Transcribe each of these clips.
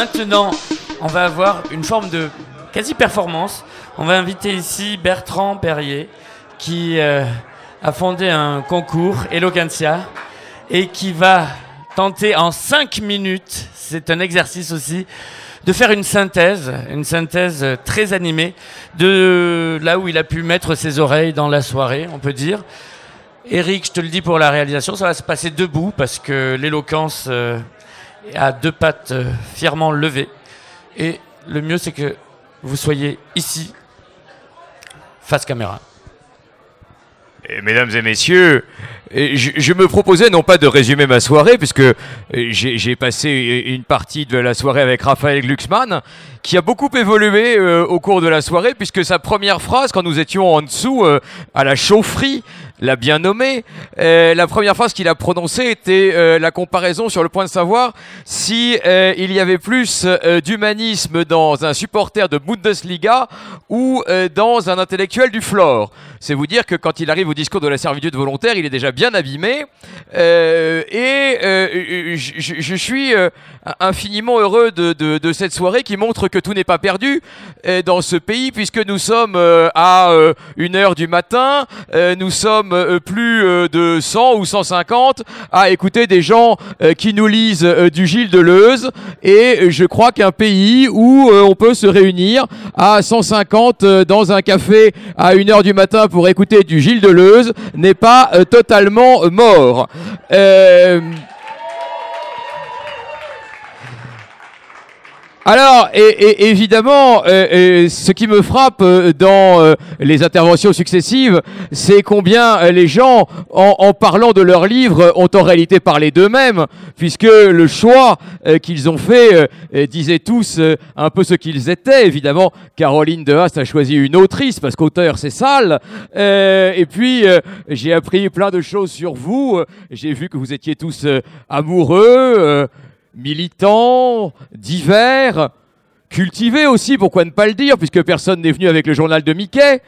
maintenant, on va avoir une forme de quasi-performance. On va inviter ici Bertrand Perrier, qui euh, a fondé un concours, Eloquentia, et qui va tenter en 5 minutes, c'est un exercice aussi, de faire une synthèse, une synthèse très animée de là où il a pu mettre ses oreilles dans la soirée, on peut dire. Eric, je te le dis pour la réalisation, ça va se passer debout parce que l'éloquence euh, a deux pattes euh, fièrement levées. Et le mieux, c'est que vous soyez ici, face caméra. Mesdames et messieurs, je, me proposais non pas de résumer ma soirée, puisque euh, j'ai passé une partie de la soirée avec Raphaël Glucksmann, qui a beaucoup évolué euh, au cours de la soirée, puisque sa première phrase, quand nous étions en dessous à la chaufferie, l'a bien nommé, euh, la première phrase qu'il a prononcée était euh, la comparaison sur le point de savoir si euh, il y avait plus euh, d'humanisme dans un supporter de Bundesliga ou euh, dans un intellectuel du Flore. C'est vous dire que quand il arrive au discours de la servitude volontaire, il est déjà bien abîmé. Euh, et je, suis infiniment heureux de, de- de cette soirée qui montre que tout n'est pas perdu dans ce pays, puisque nous sommes à une heure du matin, nous sommes euh, plus euh, de 100 ou 150 à écouter des gens euh, qui nous lisent du Gilles Deleuze. Et je crois qu'un pays où on peut se réunir à 150 euh, dans un café à une heure du matin pour écouter du Gilles Deleuze n'est pas totalement mort. Alors, et, évidemment, euh, euh, ce qui me frappe euh, dans les interventions successives, c'est combien les gens, en, parlant de leurs livres, ont en réalité parlé d'eux-mêmes, puisque le choix qu'ils ont fait disait tous un peu ce qu'ils étaient. Évidemment, Caroline de Haas a choisi une autrice, parce qu'auteur, c'est sale. Et puis, j'ai appris plein de choses sur vous. J'ai vu que vous étiez tous amoureux. Militants, divers, cultivés aussi, pourquoi ne pas le dire, puisque personne n'est venu avec le journal de Mickey.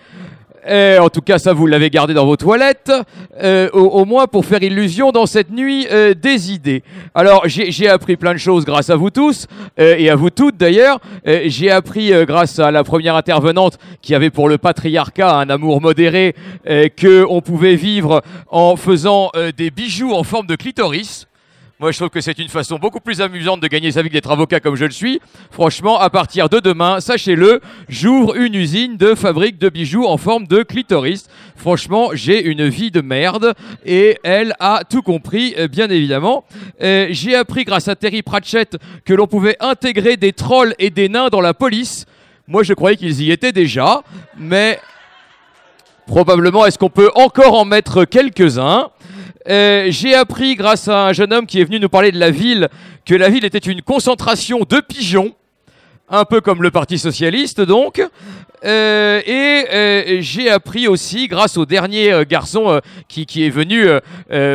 Euh, en tout cas, ça, vous l'avez gardé dans vos toilettes, euh, au, moins pour faire illusion dans cette nuit euh, des idées. Alors, j'ai appris plein de choses grâce à vous tous, euh, et à vous toutes d'ailleurs. Euh, j'ai appris, grâce à la première intervenante, qui avait pour le patriarcat un amour modéré, que on pouvait vivre en faisant des bijoux en forme de clitoris. Moi, je trouve que c'est une façon beaucoup plus amusante de gagner sa vie que d'être avocat comme je le suis. Franchement, à partir de demain, sachez-le, j'ouvre une usine de fabrique de bijoux en forme de clitoris. Franchement, j'ai une vie de merde et elle a tout compris, euh, bien évidemment. Euh, j'ai appris grâce à Terry Pratchett que l'on pouvait intégrer des trolls et des nains dans la police. Moi, je croyais qu'ils y étaient déjà, mais probablement est-ce qu'on peut encore en mettre quelques-uns? Euh, j'ai appris grâce à un jeune homme qui est venu nous parler de la ville que la ville était une concentration de pigeons, un peu comme le Parti socialiste donc. Euh, et euh, j'ai appris aussi, grâce au dernier euh, garçon qui, qui est venu,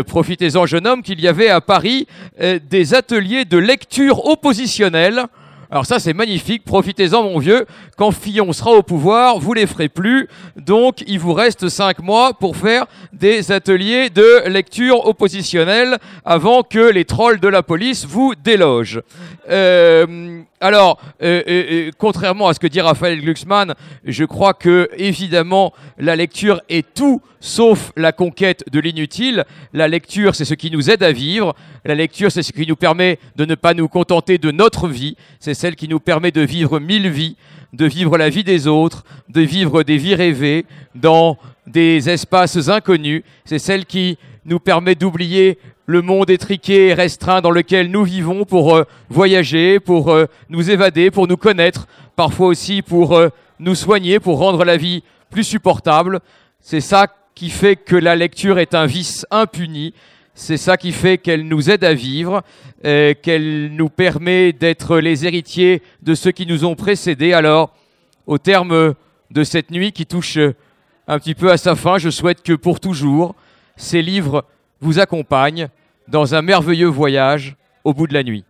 profitez-en jeune homme, qu'il y avait à Paris des ateliers de lecture oppositionnelle. Alors ça c'est magnifique, profitez-en mon vieux, quand Fillon sera au pouvoir, vous les ferez plus, donc il vous reste cinq mois pour faire des ateliers de lecture oppositionnelle avant que les trolls de la police vous délogent. Euh, alors, euh, euh, euh, contrairement à ce que dit Raphaël Glucksmann, je crois que évidemment la lecture est tout sauf la conquête de l'inutile. La lecture, c'est ce qui nous aide à vivre. La lecture, c'est ce qui nous permet de ne pas nous contenter de notre vie. C'est celle qui nous permet de vivre mille vies, de vivre la vie des autres, de vivre des vies rêvées dans des espaces inconnus. C'est celle qui nous permet d'oublier le monde étriqué et restreint dans lequel nous vivons pour euh, voyager, pour euh, nous évader, pour nous connaître, parfois aussi pour euh, nous soigner, pour rendre la vie plus supportable. C'est ça qui fait que la lecture est un vice impuni. C'est ça qui fait qu'elle nous aide à vivre, qu'elle nous permet d'être les héritiers de ceux qui nous ont précédés. Alors, au terme de cette nuit qui touche un petit peu à sa fin, je souhaite que pour toujours, ces livres vous accompagnent dans un merveilleux voyage au bout de la nuit.